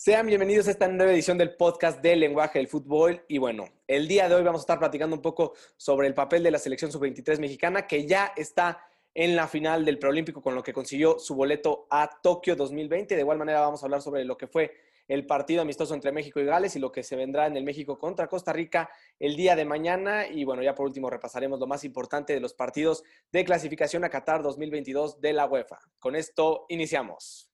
Sean bienvenidos a esta nueva edición del podcast del lenguaje del fútbol. Y bueno, el día de hoy vamos a estar platicando un poco sobre el papel de la selección sub-23 mexicana, que ya está en la final del preolímpico con lo que consiguió su boleto a Tokio 2020. De igual manera vamos a hablar sobre lo que fue el partido amistoso entre México y Gales y lo que se vendrá en el México contra Costa Rica el día de mañana. Y bueno, ya por último repasaremos lo más importante de los partidos de clasificación a Qatar 2022 de la UEFA. Con esto iniciamos.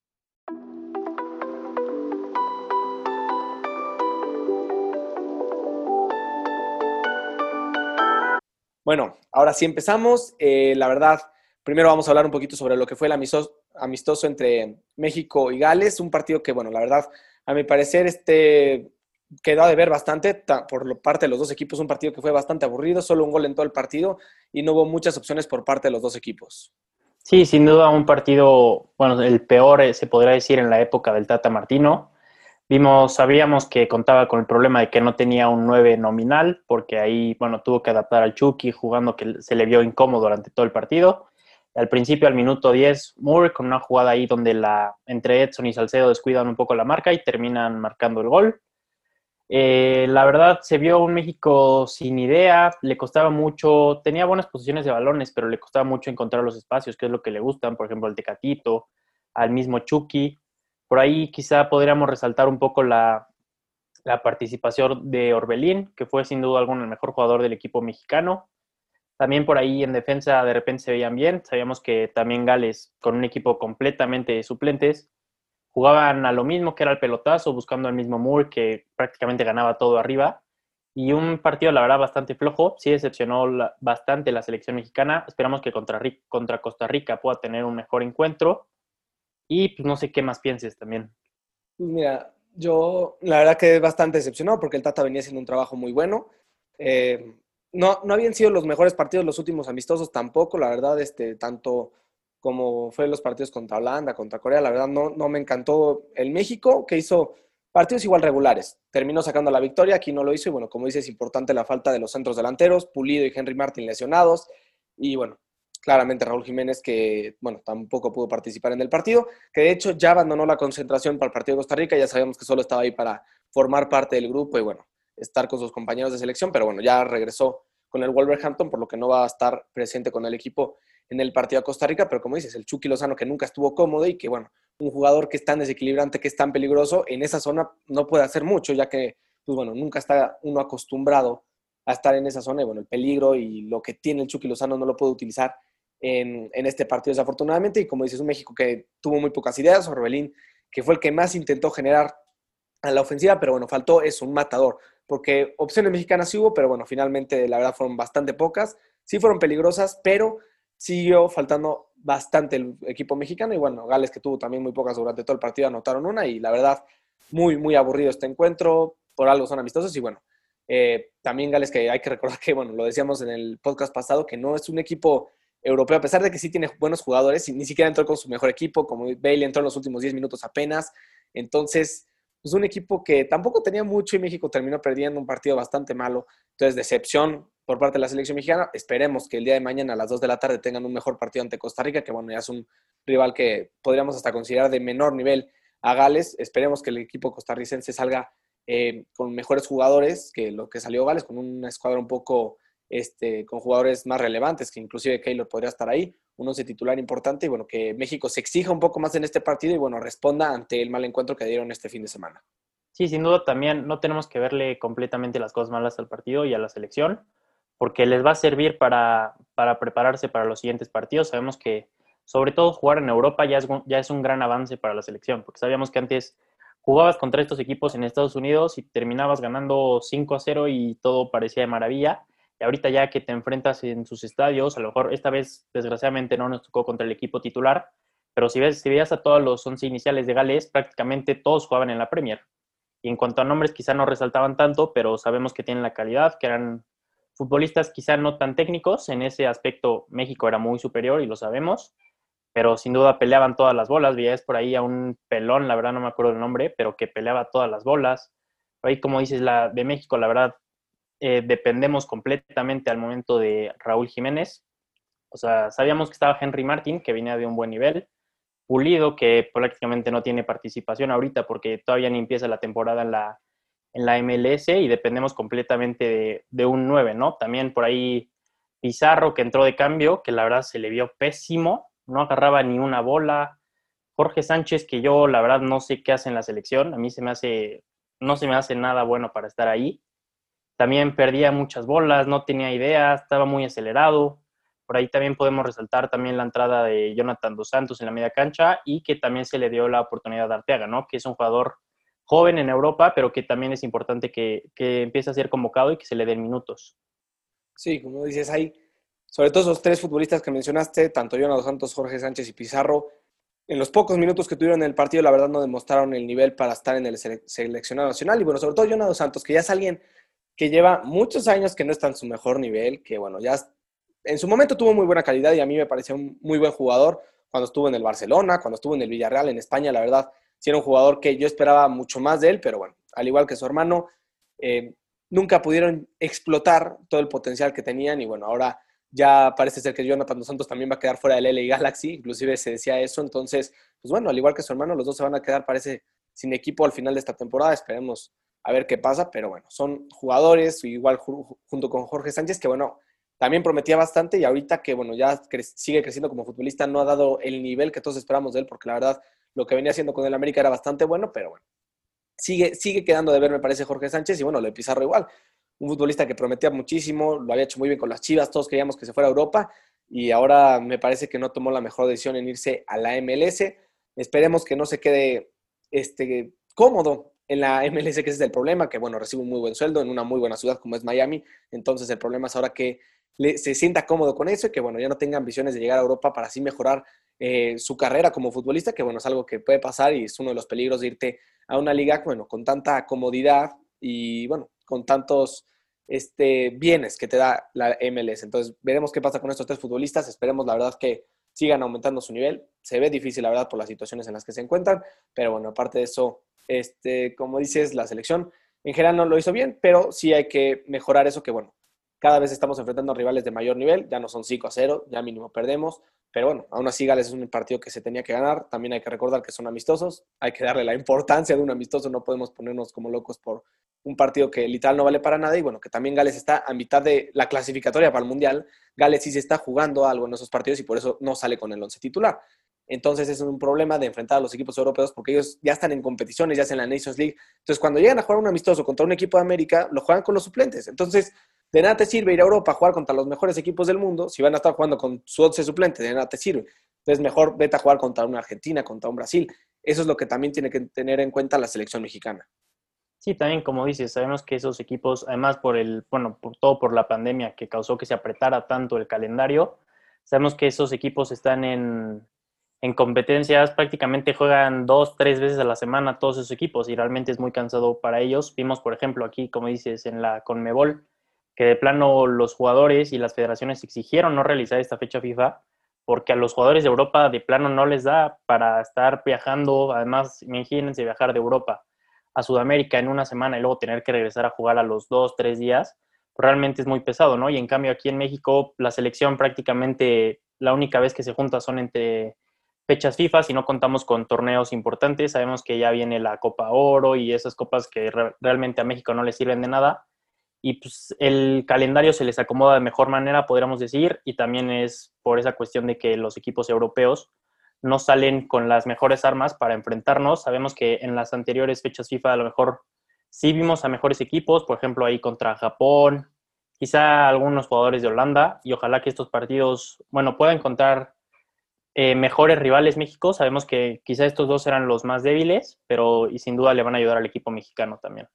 Bueno, ahora sí empezamos. Eh, la verdad, primero vamos a hablar un poquito sobre lo que fue el amistoso, entre México y Gales, un partido que, bueno, la verdad, a mi parecer, este quedó de ver bastante por parte de los dos equipos, un partido que fue bastante aburrido, solo un gol en todo el partido y no hubo muchas opciones por parte de los dos equipos. Sí, sin duda un partido, bueno, el peor eh, se podría decir en la época del Tata Martino. Vimos, sabíamos que contaba con el problema de que no tenía un 9 nominal, porque ahí, bueno, tuvo que adaptar al Chucky jugando que se le vio incómodo durante todo el partido. Al principio, al minuto 10, Moore con una jugada ahí donde la, entre Edson y Salcedo descuidan un poco la marca y terminan marcando el gol. Eh, la verdad, se vio un México sin idea, le costaba mucho, tenía buenas posiciones de balones, pero le costaba mucho encontrar los espacios, que es lo que le gustan, por ejemplo, al Tecatito, al mismo Chucky. Por ahí quizá podríamos resaltar un poco la, participación de Orbelín, que fue sin duda alguna el mejor jugador del equipo mexicano. También por ahí en defensa de repente se veían bien. Sabíamos que también Gales, con un equipo completamente suplentes, jugaban a lo mismo que era el pelotazo, buscando al mismo Moore, que prácticamente ganaba todo arriba. Y un partido, la verdad, bastante flojo. Sí decepcionó bastante la selección mexicana. Esperamos que contra, contra Costa Rica pueda tener un mejor encuentro. Y pues no sé qué más pienses también. Pues mira, yo la verdad que bastante decepcionado porque el Tata venía haciendo un trabajo muy bueno. Eh, no, no habían sido los mejores partidos los últimos amistosos tampoco, la verdad, este, tanto como fue los partidos contra Holanda, contra Corea, la verdad no, no me encantó el México, que hizo partidos igual regulares. Terminó sacando la victoria, aquí no lo hizo, y bueno, como dices, es importante la falta de los centros delanteros, Pulido y Henry Martin lesionados, y bueno, claramente Raúl Jiménez, que bueno, tampoco pudo participar en el partido, que de hecho ya abandonó la concentración para el partido de Costa Rica, ya sabíamos que solo estaba ahí para formar parte del grupo y bueno, estar con sus compañeros de selección, pero bueno, ya regresó con el Wolverhampton, por lo que no va a estar presente con el equipo en el partido a Costa Rica, pero como dices, el Chucky Lozano que nunca estuvo cómodo y que bueno, un jugador que es tan desequilibrante, que es tan peligroso, en esa zona no puede hacer mucho, ya que pues bueno, nunca está uno acostumbrado a estar en esa zona y bueno, el peligro y lo que tiene el Chucky Lozano no lo puede utilizar en, este partido desafortunadamente. Y como dices, un México que tuvo muy pocas ideas, Orbelín, que fue el que más intentó generar a la ofensiva, pero bueno, faltó eso, un matador, porque opciones mexicanas sí hubo, pero bueno, finalmente la verdad fueron bastante pocas, sí fueron peligrosas, pero siguió faltando bastante el equipo mexicano. Y bueno, Gales que tuvo también muy pocas durante todo el partido anotaron una. Y la verdad muy, muy aburrido este encuentro, por algo son amistosos. Y bueno, eh, también Gales que hay que recordar que, bueno, lo decíamos en el podcast pasado, que no es un equipo europeo, a pesar de que sí tiene buenos jugadores, ni siquiera entró con su mejor equipo, como Bailey entró en los últimos 10 minutos apenas. Entonces, es un equipo que tampoco tenía mucho y México terminó perdiendo un partido bastante malo. Entonces, decepción por parte de la selección mexicana. Esperemos que el día de mañana a las 2 de la tarde tengan un mejor partido ante Costa Rica, que bueno, ya es un rival que podríamos hasta considerar de menor nivel a Gales. Esperemos que el equipo costarricense salga eh, con mejores jugadores que lo que salió Gales, con una escuadra un poco este, con jugadores más relevantes, que inclusive Keylor podría estar ahí, un once titular importante, y bueno, que México se exija un poco más en este partido y bueno, responda ante el mal encuentro que dieron este fin de semana. Sí, sin duda también no tenemos que verle completamente las cosas malas al partido y a la selección, porque les va a servir para, para prepararse para los siguientes partidos. Sabemos que sobre todo jugar en Europa ya es, ya es un gran avance para la selección, porque sabíamos que antes jugabas contra estos equipos en Estados Unidos y terminabas ganando 5 a 0 y todo parecía de maravilla y ahorita ya que te enfrentas en sus estadios, a lo mejor esta vez desgraciadamente no nos tocó contra el equipo titular, pero si, ves, si veías a todos los 11 iniciales de Gales, prácticamente todos jugaban en la Premier. Y en cuanto a nombres, quizá no resaltaban tanto, pero sabemos que tienen la calidad, que eran futbolistas quizá no tan técnicos. En ese aspecto, México era muy superior y lo sabemos, pero sin duda peleaban todas las bolas. Veías por ahí a un pelón, la verdad no me acuerdo el nombre, pero que peleaba todas las bolas. ahí, como dices, la de México, la verdad, eh, dependemos completamente al momento de Raúl Jiménez. O sea, sabíamos que estaba Henry Martin, que venía de un buen nivel, Pulido, que prácticamente no tiene participación ahorita porque todavía ni empieza la temporada en la, en la MLS y dependemos completamente de, de un 9, ¿no? También por ahí Pizarro, que entró de cambio, que la verdad se le vio pésimo, no agarraba ni una bola. Jorge Sánchez, que yo la verdad no sé qué hace en la selección, a mí se me hace, no se me hace nada bueno para estar ahí. También perdía muchas bolas, no tenía ideas, estaba muy acelerado. Por ahí también podemos resaltar también la entrada de Jonathan Dos Santos en la media cancha y que también se le dio la oportunidad a Arteaga, ¿no? Que es un jugador joven en Europa, pero que también es importante que, que empiece a ser convocado y que se le den minutos. Sí, como dices, hay sobre todo esos tres futbolistas que mencionaste, tanto Jonathan Dos Santos, Jorge Sánchez y Pizarro, en los pocos minutos que tuvieron en el partido, la verdad no demostraron el nivel para estar en el seleccionado nacional. Y bueno, sobre todo Jonathan Dos Santos, que ya es alguien que lleva muchos años que no está en su mejor nivel, que bueno, ya en su momento tuvo muy buena calidad y a mí me parecía un muy buen jugador cuando estuvo en el Barcelona, cuando estuvo en el Villarreal en España, la verdad, sí era un jugador que yo esperaba mucho más de él, pero bueno, al igual que su hermano, eh, nunca pudieron explotar todo el potencial que tenían y bueno, ahora ya parece ser que Jonathan Dos Santos también va a quedar fuera del LA Galaxy, inclusive se decía eso, entonces, pues bueno, al igual que su hermano, los dos se van a quedar, parece, sin equipo al final de esta temporada, esperemos a ver qué pasa, pero bueno, son jugadores, igual junto con Jorge Sánchez, que bueno, también prometía bastante y ahorita que bueno, ya sigue creciendo como futbolista, no ha dado el nivel que todos esperamos de él, porque la verdad lo que venía haciendo con el América era bastante bueno, pero bueno, sigue, sigue quedando de ver, me parece, Jorge Sánchez, y bueno, lo de Pizarro igual, un futbolista que prometía muchísimo, lo había hecho muy bien con las Chivas, todos queríamos que se fuera a Europa, y ahora me parece que no tomó la mejor decisión en irse a la MLS. Esperemos que no se quede este, cómodo en la MLS, que ese es el problema, que bueno, recibe un muy buen sueldo en una muy buena ciudad como es Miami. Entonces el problema es ahora que se sienta cómodo con eso y que bueno, ya no tenga ambiciones de llegar a Europa para así mejorar eh, su carrera como futbolista, que bueno, es algo que puede pasar y es uno de los peligros de irte a una liga, bueno, con tanta comodidad y bueno, con tantos este, bienes que te da la MLS. Entonces veremos qué pasa con estos tres futbolistas. Esperemos la verdad que sigan aumentando su nivel. Se ve difícil, la verdad, por las situaciones en las que se encuentran, pero bueno, aparte de eso, este, como dices, la selección en general no lo hizo bien, pero sí hay que mejorar eso que, bueno, cada vez estamos enfrentando a rivales de mayor nivel, ya no son 5 a 0, ya mínimo perdemos, pero bueno, aún así Gales es un partido que se tenía que ganar, también hay que recordar que son amistosos, hay que darle la importancia de un amistoso, no podemos ponernos como locos por un partido que literal no vale para nada y bueno, que también Gales está a mitad de la clasificatoria para el Mundial, Gales sí se está jugando algo en esos partidos y por eso no sale con el once titular. Entonces es un problema de enfrentar a los equipos europeos porque ellos ya están en competiciones, ya en la Nations League. Entonces cuando llegan a jugar un amistoso contra un equipo de América, lo juegan con los suplentes. Entonces de nada te sirve ir a Europa a jugar contra los mejores equipos del mundo si van a estar jugando con su 11 suplente, de nada te sirve. Entonces mejor vete a jugar contra una Argentina, contra un Brasil. Eso es lo que también tiene que tener en cuenta la selección mexicana. Sí, también como dices, sabemos que esos equipos, además por el, bueno, por todo por la pandemia que causó que se apretara tanto el calendario, sabemos que esos equipos están en, en competencias, prácticamente juegan dos, tres veces a la semana todos esos equipos y realmente es muy cansado para ellos. Vimos, por ejemplo, aquí, como dices, en la Conmebol, que de plano los jugadores y las federaciones exigieron no realizar esta fecha FIFA porque a los jugadores de Europa de plano no les da para estar viajando, además, imagínense viajar de Europa a Sudamérica en una semana y luego tener que regresar a jugar a los dos, tres días, realmente es muy pesado, ¿no? Y en cambio aquí en México la selección prácticamente la única vez que se junta son entre fechas FIFA, si no contamos con torneos importantes, sabemos que ya viene la Copa Oro y esas copas que realmente a México no le sirven de nada. Y pues el calendario se les acomoda de mejor manera, podríamos decir, y también es por esa cuestión de que los equipos europeos no salen con las mejores armas para enfrentarnos. Sabemos que en las anteriores fechas FIFA a lo mejor sí vimos a mejores equipos, por ejemplo ahí contra Japón, quizá algunos jugadores de Holanda, y ojalá que estos partidos, bueno, puedan encontrar eh, mejores rivales México. Sabemos que quizá estos dos eran los más débiles, pero y sin duda le van a ayudar al equipo mexicano también.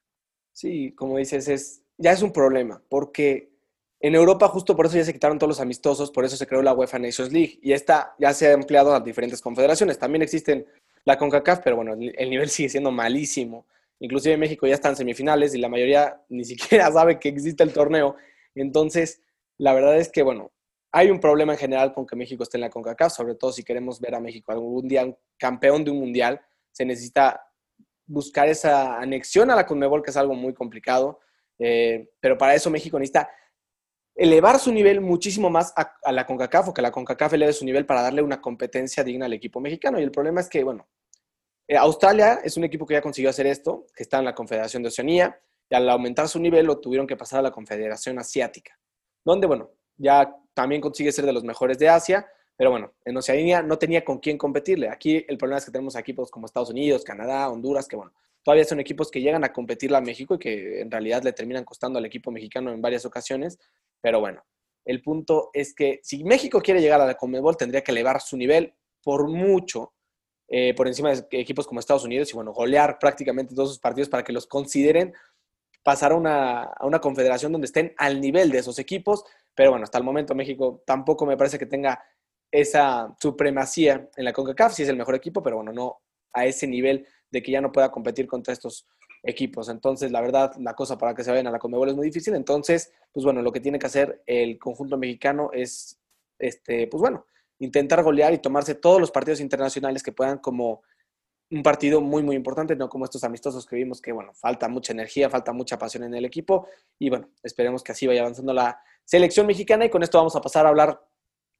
Sí, como dices, es, ya es un problema, porque en Europa justo por eso ya se quitaron todos los amistosos, por eso se creó la UEFA Nations League y esta ya se ha ampliado a diferentes confederaciones. También existen la CONCACAF, pero bueno, el nivel sigue siendo malísimo. Inclusive México ya está en semifinales y la mayoría ni siquiera sabe que existe el torneo. Entonces, la verdad es que, bueno, hay un problema en general con que México esté en la CONCACAF, sobre todo si queremos ver a México algún día campeón de un mundial, se necesita buscar esa anexión a la CONMEBOL, que es algo muy complicado, eh, pero para eso México necesita elevar su nivel muchísimo más a, la CONCACAF o que la CONCACAF eleve su nivel para darle una competencia digna al equipo mexicano. Y el problema es que, bueno, eh, Australia es un equipo que ya consiguió hacer esto, que está en la Confederación de Oceanía, y al aumentar su nivel lo tuvieron que pasar a la Confederación Asiática, donde, bueno, ya también consigue ser de los mejores de Asia, pero bueno, en Oceanía no tenía con quién competirle. Aquí el problema es que tenemos equipos como Estados Unidos, Canadá, Honduras, que bueno, todavía son equipos que llegan a competirle a México y que en realidad le terminan costando al equipo mexicano en varias ocasiones. Pero bueno, el punto es que si México quiere llegar a la Conmebol, tendría que elevar su nivel por mucho eh, por encima de equipos como Estados Unidos y bueno, golear prácticamente todos sus partidos para que los consideren pasar a una, a una confederación donde estén al nivel de esos equipos. Pero bueno, hasta el momento México tampoco me parece que tenga esa supremacía en la CONCACAF, sí es el mejor equipo, pero bueno, no a ese nivel de que ya no pueda competir contra estos equipos. Entonces, la verdad, la cosa para que se vayan a la Conmebol es muy difícil. Entonces, pues bueno, lo que tiene que hacer el conjunto mexicano es, este, pues bueno, intentar golear y tomarse todos los partidos internacionales que puedan como un partido muy, muy importante, no como estos amistosos que vimos que, bueno, falta mucha energía, falta mucha pasión en el equipo. Y bueno, esperemos que así vaya avanzando la selección mexicana. Y con esto vamos a pasar a hablar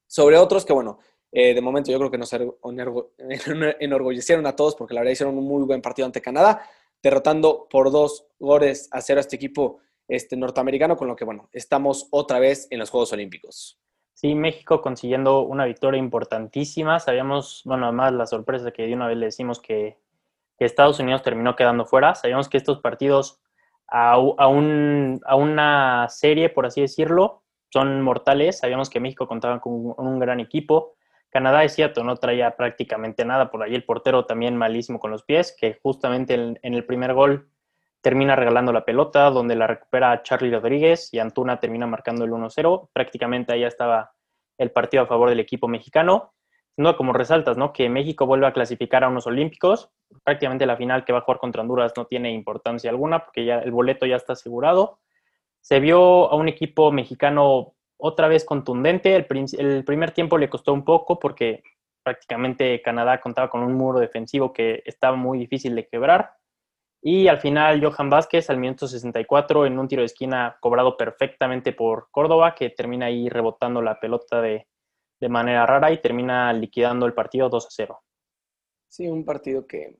sobre otros que, bueno, eh, de momento yo creo que nos enorgullecieron a todos porque la verdad hicieron un muy buen partido ante Canadá, derrotando por dos goles a cero a este equipo este, norteamericano, con lo que, bueno, estamos otra vez en los Juegos Olímpicos. Sí, México consiguiendo una victoria importantísima. Sabíamos, bueno, además la sorpresa que de una vez le decimos que, Estados Unidos terminó quedando fuera. Sabíamos que estos partidos a, a, una serie, por así decirlo, son mortales. Sabíamos que México contaba con un, gran equipo. Canadá es cierto, no traía prácticamente nada. Por ahí el portero también malísimo con los pies, que justamente en, el primer gol termina regalando la pelota, donde la recupera Charlie Rodríguez y Antuna termina marcando el 1-0. Prácticamente ahí estaba el partido a favor del equipo mexicano. No, como resaltas, ¿no? Que México vuelve a clasificar a unos Olímpicos. Prácticamente la final que va a jugar contra Honduras no tiene importancia alguna porque ya el boleto ya está asegurado se vio a un equipo mexicano otra vez contundente. El, primer tiempo le costó un poco porque prácticamente Canadá contaba con un muro defensivo que estaba muy difícil de quebrar. Y al final Johan Vázquez al minuto 64 en un tiro de esquina cobrado perfectamente por Córdoba, que termina ahí rebotando la pelota de, manera rara y termina liquidando el partido 2 a 0. Sí, un partido que,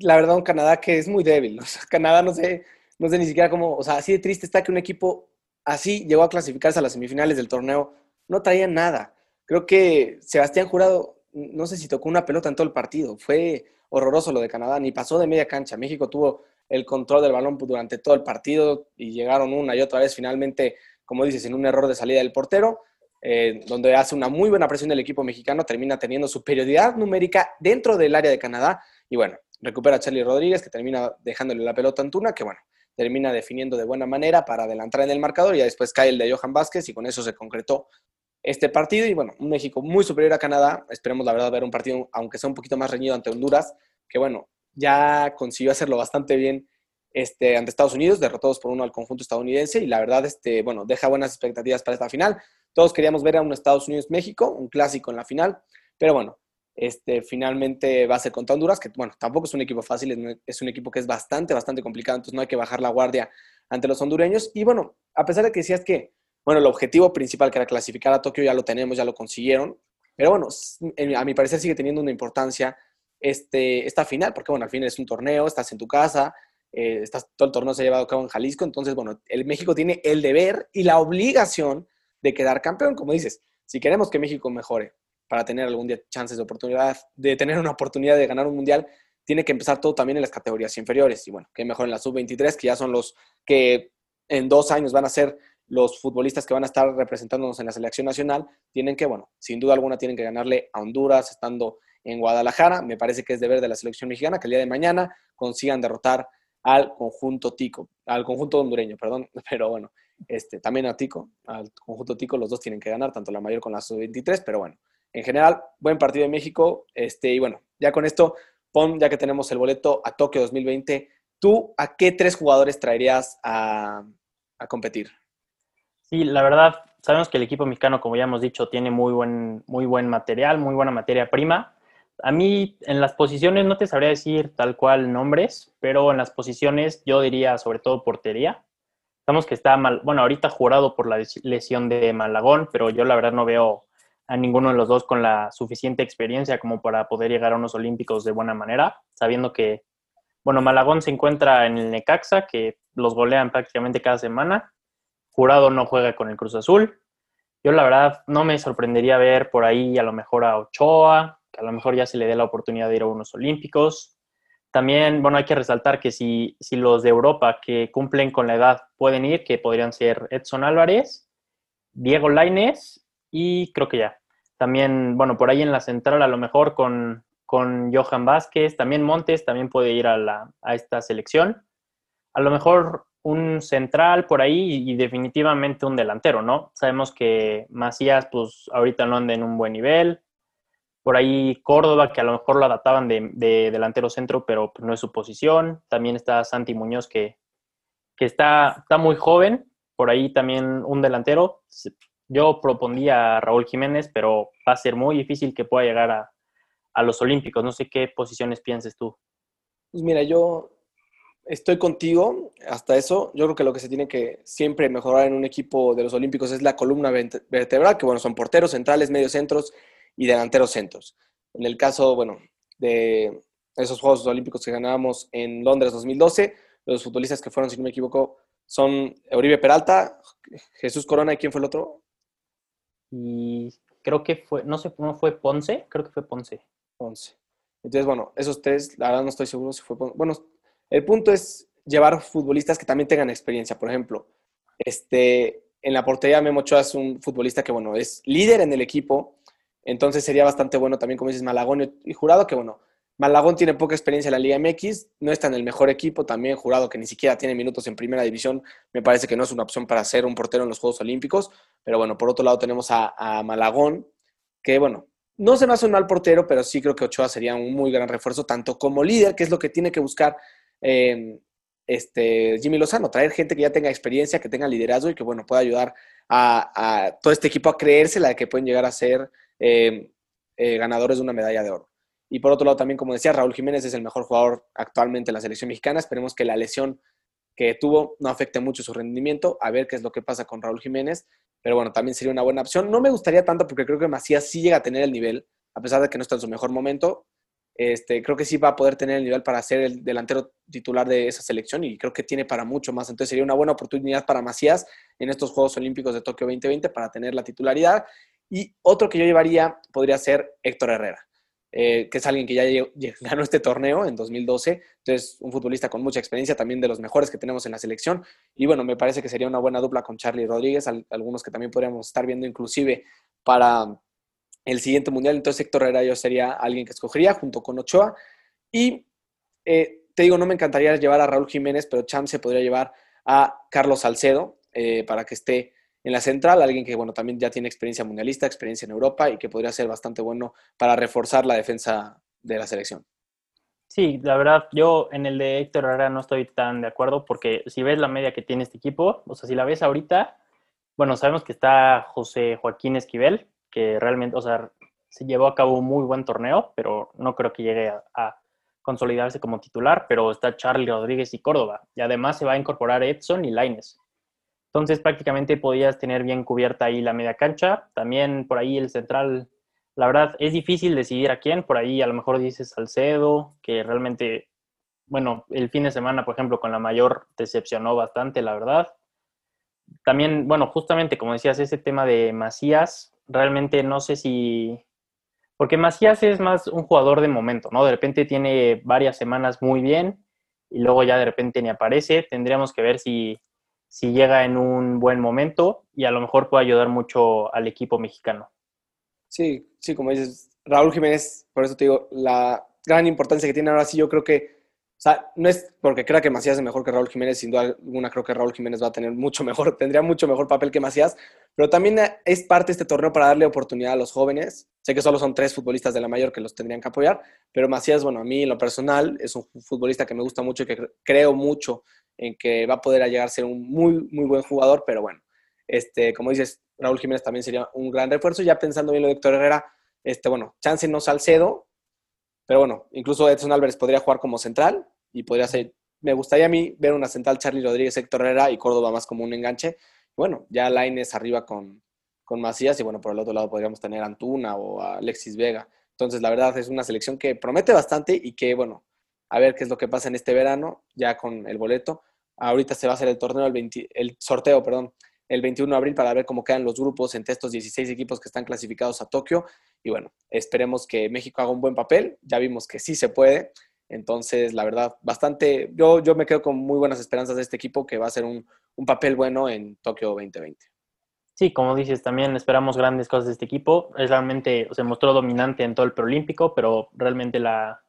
la verdad, un Canadá que es muy débil. Canadá, no sé, no sé ni siquiera cómo, o sea, así de triste está que un equipo así llegó a clasificarse a las semifinales del torneo, no traía nada. Creo que Sebastián Jurado, no sé si tocó una pelota en todo el partido, fue horroroso lo de Canadá, ni pasó de media cancha. México tuvo el control del balón durante todo el partido y llegaron una y otra vez finalmente, como dices, en un error de salida del portero, eh, donde hace una muy buena presión del equipo mexicano, termina teniendo superioridad numérica dentro del área de Canadá y bueno, recupera a Charlie Rodríguez que termina dejándole la pelota a Antuna, que bueno, termina definiendo de buena manera para adelantar en el marcador y después cae el de Johan Vázquez y con eso se concretó este partido y bueno, un México muy superior a Canadá, esperemos la verdad ver un partido aunque sea un poquito más reñido ante Honduras, que bueno, ya consiguió hacerlo bastante bien este, ante Estados Unidos, derrotados por uno al conjunto estadounidense y la verdad, este, bueno, deja buenas expectativas para esta final. Todos queríamos ver a un Estados Unidos-México, un clásico en la final, pero bueno, este, finalmente va a ser contra Honduras, que bueno, tampoco es un equipo fácil, es un equipo que es bastante, bastante complicado, entonces no hay que bajar la guardia ante los hondureños. Y bueno, a pesar de que decías que, bueno, el objetivo principal que era clasificar a Tokio ya lo tenemos, ya lo consiguieron, pero bueno, a mi parecer sigue teniendo una importancia este, esta final, porque bueno, al fin es un torneo, estás en tu casa, eh, estás, todo el torneo se ha llevado a cabo en Jalisco, entonces bueno, el México tiene el deber y la obligación de quedar campeón, como dices, si queremos que México mejore para tener algún día chances de oportunidad, de tener una oportunidad de ganar un mundial, tiene que empezar todo también en las categorías inferiores. Y bueno, que mejor en la sub-23, que ya son los que en dos años van a ser los futbolistas que van a estar representándonos en la selección nacional, tienen que, bueno, sin duda alguna tienen que ganarle a Honduras estando en Guadalajara. Me parece que es deber de la selección mexicana que el día de mañana consigan derrotar al conjunto tico, al conjunto hondureño, perdón, pero bueno, este, también a Tico, al conjunto Tico, los dos tienen que ganar, tanto la mayor con la sub-23, pero bueno, en general, buen partido de México. Este, y bueno, ya con esto, pon, ya que tenemos el boleto a Tokio 2020, ¿tú a qué tres jugadores traerías a, competir? Sí, la verdad, sabemos que el equipo mexicano, como ya hemos dicho, tiene muy buen, muy buen material, muy buena materia prima. A mí, en las posiciones, no te sabría decir tal cual nombres, pero en las posiciones yo diría sobre todo portería. Sabemos que está mal, bueno, ahorita jurado por la lesión de Malagón, pero yo la verdad no veo a ninguno de los dos con la suficiente experiencia como para poder llegar a unos olímpicos de buena manera, sabiendo que, bueno, Malagón se encuentra en el Necaxa, que los golean prácticamente cada semana. Jurado no juega con el Cruz Azul. Yo la verdad no me sorprendería ver por ahí a lo mejor a Ochoa, que a lo mejor ya se le dé la oportunidad de ir a unos olímpicos. También, bueno, hay que resaltar que si, si los de Europa que cumplen con la edad pueden ir, que podrían ser Edson Álvarez, Diego Lainez y creo que ya. También, bueno, por ahí en la central a lo mejor con, con Johan Vázquez, también Montes también puede ir a, la, a esta selección. A lo mejor un central por ahí y definitivamente un delantero, ¿no? Sabemos que Macías, pues ahorita no anda en un buen nivel por ahí Córdoba, que a lo mejor lo adaptaban de, delantero centro, pero no es su posición. También está Santi Muñoz, que, que está, está muy joven. Por ahí también un delantero. Yo propondría a Raúl Jiménez, pero va a ser muy difícil que pueda llegar a, a los Olímpicos. No sé qué posiciones pienses tú. Pues mira, yo estoy contigo hasta eso. Yo creo que lo que se tiene que siempre mejorar en un equipo de los Olímpicos es la columna vertebral, que bueno, son porteros, centrales, mediocentros y delanteros centros. En el caso, bueno, de esos Juegos Olímpicos que ganábamos en Londres 2012, los futbolistas que fueron, si no me equivoco, son Uribe Peralta, Jesús Corona y quién fue el otro. Y creo que fue, no sé, ¿no fue Ponce? Creo que fue Ponce. Ponce. Entonces, bueno, esos tres, la verdad no estoy seguro si fue Ponce. Bueno, el punto es llevar futbolistas que también tengan experiencia. Por ejemplo, este, en la portería Memo Ochoa es un futbolista que, bueno, es líder en el equipo, entonces sería bastante bueno también, como dices, Malagón y Jurado, que bueno, Malagón tiene poca experiencia en la Liga MX, no está en el mejor equipo, también Jurado que ni siquiera tiene minutos en primera división, me parece que no es una opción para ser un portero en los Juegos Olímpicos, pero bueno, por otro lado tenemos a, Malagón, que bueno, no se me hace un mal portero, pero sí creo que Ochoa sería un muy gran refuerzo, tanto como líder, que es lo que tiene que buscar eh, este, Jimmy Lozano, traer gente que ya tenga experiencia, que tenga liderazgo y que bueno, pueda ayudar a, todo este equipo a creerse la de que pueden llegar a ser eh, eh, ganadores de una medalla de oro. Y por otro lado, también, como decía, Raúl Jiménez es el mejor jugador actualmente en la selección mexicana. Esperemos que la lesión que tuvo no afecte mucho su rendimiento. A ver qué es lo que pasa con Raúl Jiménez. Pero bueno, también sería una buena opción. No me gustaría tanto porque creo que Macías sí llega a tener el nivel, a pesar de que no está en su mejor momento. Este, creo que sí va a poder tener el nivel para ser el delantero titular de esa selección y creo que tiene para mucho más. Entonces sería una buena oportunidad para Macías en estos Juegos Olímpicos de Tokio 2020 para tener la titularidad y otro que yo llevaría podría ser Héctor Herrera, eh, que es alguien que ya ganó este torneo en 2012. Entonces, un futbolista con mucha experiencia, también de los mejores que tenemos en la selección. Y bueno, me parece que sería una buena dupla con Charlie Rodríguez, algunos que también podríamos estar viendo inclusive para el siguiente mundial. Entonces, Héctor Herrera yo sería alguien que escogería junto con Ochoa. Y eh, te digo, no me encantaría llevar a Raúl Jiménez, pero se podría llevar a Carlos Salcedo eh, para que esté en la central, alguien que bueno, también ya tiene experiencia mundialista, experiencia en Europa y que podría ser bastante bueno para reforzar la defensa de la selección. Sí, la verdad, yo en el de Héctor Herrera no estoy tan de acuerdo porque si ves la media que tiene este equipo, o sea, si la ves ahorita, bueno, sabemos que está José Joaquín Esquivel, que realmente, o sea, se llevó a cabo un muy buen torneo, pero no creo que llegue a, consolidarse como titular, pero está Charlie Rodríguez y Córdoba, y además se va a incorporar Edson y Laines. Entonces prácticamente podías tener bien cubierta ahí la media cancha. También por ahí el central, la verdad, es difícil decidir a quién. Por ahí a lo mejor dices Salcedo, que realmente, bueno, el fin de semana, por ejemplo, con la mayor decepcionó bastante, la verdad. También, bueno, justamente como decías, ese tema de Macías, realmente no sé si... Porque Macías es más un jugador de momento, ¿no? De repente tiene varias semanas muy bien y luego ya de repente ni aparece. Tendríamos que ver si si llega en un buen momento y a lo mejor puede ayudar mucho al equipo mexicano. Sí, sí, como dices, Raúl Jiménez, por eso te digo, la gran importancia que tiene ahora sí, yo creo que o sea, no es porque crea que Macías es mejor que Raúl Jiménez, sin duda alguna creo que Raúl Jiménez va a tener mucho mejor, tendría mucho mejor papel que Macías, pero también es parte de este torneo para darle oportunidad a los jóvenes. Sé que solo son tres futbolistas de la mayor que los tendrían que apoyar, pero Macías, bueno, a mí en lo personal es un futbolista que me gusta mucho y que creo mucho en que va a poder llegar a ser un muy, muy buen jugador, pero bueno, este, como dices, Raúl Jiménez también sería un gran refuerzo. Ya pensando bien lo de Héctor Herrera, este, bueno, chance no Salcedo, pero bueno, incluso Edson Álvarez podría jugar como central y podría ser me gustaría a mí ver una central Charlie Rodríguez, Héctor Herrera y Córdoba más como un enganche. Bueno, ya Laines arriba con, con Macías y bueno, por el otro lado podríamos tener Antuna o a Alexis Vega. Entonces, la verdad es una selección que promete bastante y que, bueno, a ver qué es lo que pasa en este verano, ya con el boleto. Ahorita se va a hacer el torneo, el, el sorteo, perdón, el 21 de abril para ver cómo quedan los grupos entre estos 16 equipos que están clasificados a Tokio. Y bueno, esperemos que México haga un buen papel. Ya vimos que sí se puede. Entonces, la verdad, bastante, yo, yo me quedo con muy buenas esperanzas de este equipo que va a hacer un, un papel bueno en Tokio 2020. Sí, como dices, también esperamos grandes cosas de este equipo. Es realmente, se mostró dominante en todo el preolímpico, pero realmente la,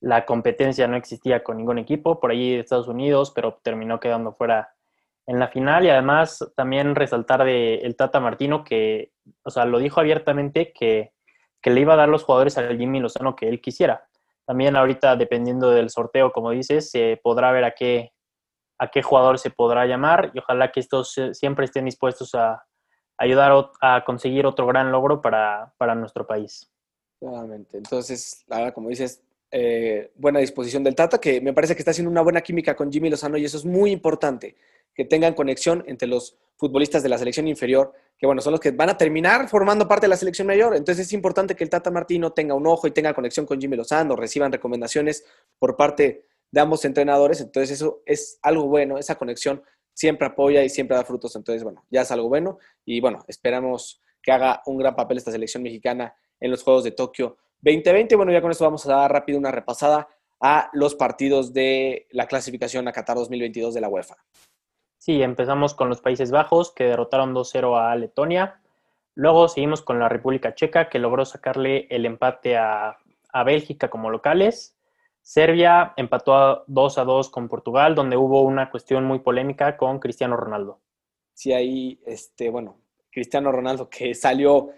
la competencia no existía con ningún equipo. Por ahí de Estados Unidos, pero terminó quedando fuera en la final y además también resaltar de el Tata Martino que, o sea, lo dijo abiertamente que, que, le iba a dar los jugadores al Jimmy Lozano que él quisiera. También ahorita, dependiendo del sorteo, como dices, se podrá ver a qué, a qué jugador se podrá llamar y ojalá que estos siempre estén dispuestos a ayudar a conseguir otro gran logro para, para nuestro país. Claramente. Entonces, verdad, como dices, eh, buena disposición del Tata, que me parece que está haciendo una buena química con Jimmy Lozano y eso es muy importante que tengan conexión entre los futbolistas de la selección inferior, que bueno, son los que van a terminar formando parte de la selección mayor. Entonces es importante que el Tata Martino tenga un ojo y tenga conexión con Jimmy Lozano, reciban recomendaciones por parte de ambos entrenadores. Entonces eso es algo bueno, esa conexión siempre apoya y siempre da frutos. Entonces, bueno, ya es algo bueno y bueno, esperamos que haga un gran papel esta selección mexicana en los Juegos de Tokio 2020. Bueno, ya con esto vamos a dar rápido una repasada a los partidos de la clasificación a Qatar 2022 de la UEFA. Sí, empezamos con los Países Bajos, que derrotaron 2-0 a Letonia. Luego seguimos con la República Checa, que logró sacarle el empate a, Bélgica como locales. Serbia empató a 2 a 2 con Portugal, donde hubo una cuestión muy polémica con Cristiano Ronaldo. Sí, ahí, este, bueno, Cristiano Ronaldo que salió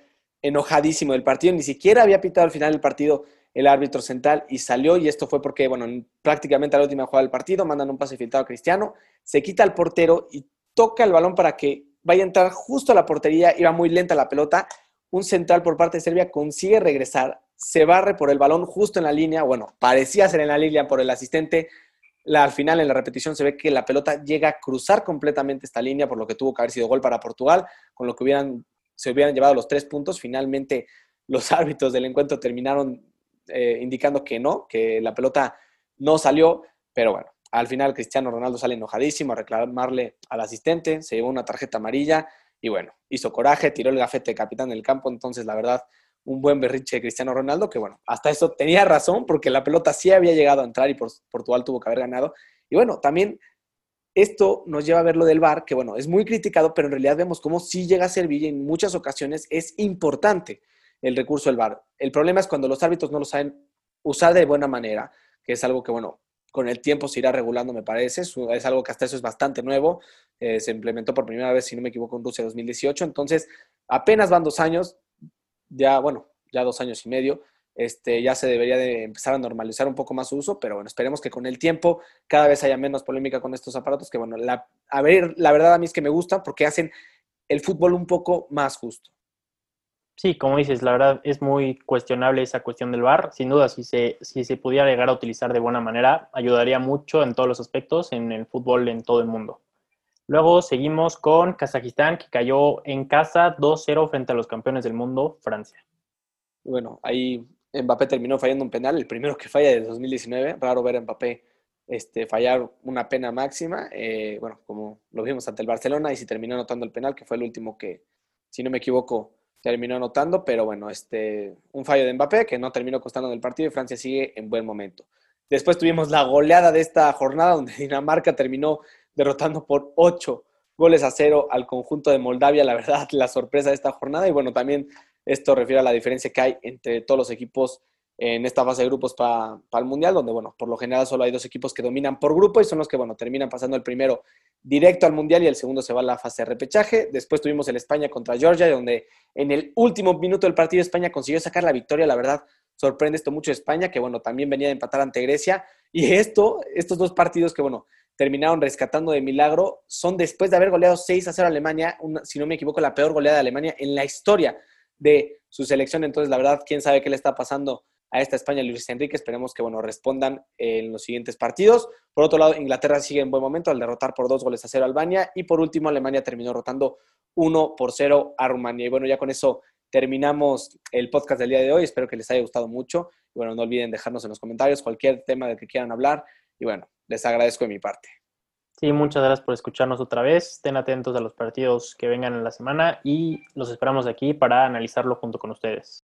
enojadísimo del partido, ni siquiera había pitado al final del partido el árbitro central y salió y esto fue porque, bueno, prácticamente a la última jugada del partido mandan un pase filtrado a Cristiano, se quita el portero y toca el balón para que vaya a entrar justo a la portería, iba muy lenta la pelota, un central por parte de Serbia consigue regresar, se barre por el balón justo en la línea, bueno, parecía ser en la línea por el asistente, al final en la repetición se ve que la pelota llega a cruzar completamente esta línea, por lo que tuvo que haber sido gol para Portugal, con lo que hubieran, se hubieran llevado los tres puntos, finalmente los árbitros del encuentro terminaron eh, indicando que no, que la pelota no salió, pero bueno, al final Cristiano Ronaldo sale enojadísimo a reclamarle al asistente, se llevó una tarjeta amarilla y bueno, hizo coraje, tiró el gafete de capitán del campo, entonces la verdad, un buen berrinche de Cristiano Ronaldo, que bueno, hasta eso tenía razón porque la pelota sí había llegado a entrar y Portugal tuvo que haber ganado. Y bueno, también esto nos lleva a ver lo del VAR, que bueno, es muy criticado, pero en realidad vemos cómo sí llega a servir y en muchas ocasiones es importante el recurso del VAR. El problema es cuando los árbitros no lo saben usar de buena manera, que es algo que, bueno, con el tiempo se irá regulando, me parece. Es algo que hasta eso es bastante nuevo. Eh, se implementó por primera vez, si no me equivoco, en Rusia 2018. Entonces, apenas van dos años, ya, bueno, ya dos años y medio. Este, ya se debería de empezar a normalizar un poco más su uso, pero bueno, esperemos que con el tiempo cada vez haya menos polémica con estos aparatos, que bueno, la, a ver, la verdad a mí es que me gusta porque hacen el fútbol un poco más justo. Sí, como dices, la verdad es muy cuestionable esa cuestión del VAR. Sin duda, si se, si se pudiera llegar a utilizar de buena manera, ayudaría mucho en todos los aspectos en el fútbol en todo el mundo. Luego seguimos con Kazajistán, que cayó en casa 2-0 frente a los campeones del mundo, Francia. Bueno, ahí Mbappé terminó fallando un penal, el primero que falla desde 2019. Raro ver a Mbappé este, fallar una pena máxima. Eh, bueno, como lo vimos ante el Barcelona, y si terminó anotando el penal, que fue el último que, si no me equivoco, terminó anotando, pero bueno, este, un fallo de Mbappé que no terminó costando del partido y Francia sigue en buen momento. Después tuvimos la goleada de esta jornada donde Dinamarca terminó derrotando por 8 goles a cero al conjunto de Moldavia, la verdad, la sorpresa de esta jornada y bueno, también esto refiere a la diferencia que hay entre todos los equipos en esta fase de grupos para el Mundial, donde, bueno, por lo general solo hay dos equipos que dominan por grupo y son los que, bueno, terminan pasando el primero directo al Mundial y el segundo se va a la fase de repechaje. Después tuvimos el España contra Georgia, donde en el último minuto del partido España consiguió sacar la victoria. La verdad, sorprende esto mucho España, que, bueno, también venía de empatar ante Grecia. Y esto, estos dos partidos que, bueno, terminaron rescatando de milagro, son después de haber goleado 6 a 0 a Alemania, si no me equivoco, la peor goleada de Alemania en la historia de su selección. Entonces, la verdad, quién sabe qué le está pasando a esta España Luis Enrique. Esperemos que bueno, respondan en los siguientes partidos. Por otro lado, Inglaterra sigue en buen momento al derrotar por dos goles a cero a Albania. Y por último, Alemania terminó rotando 1 por 0 a Rumania. Y bueno, ya con eso terminamos el podcast del día de hoy. Espero que les haya gustado mucho. Y bueno, no olviden dejarnos en los comentarios cualquier tema del que quieran hablar. Y bueno, les agradezco de mi parte. Sí, muchas gracias por escucharnos otra vez. Estén atentos a los partidos que vengan en la semana y los esperamos aquí para analizarlo junto con ustedes.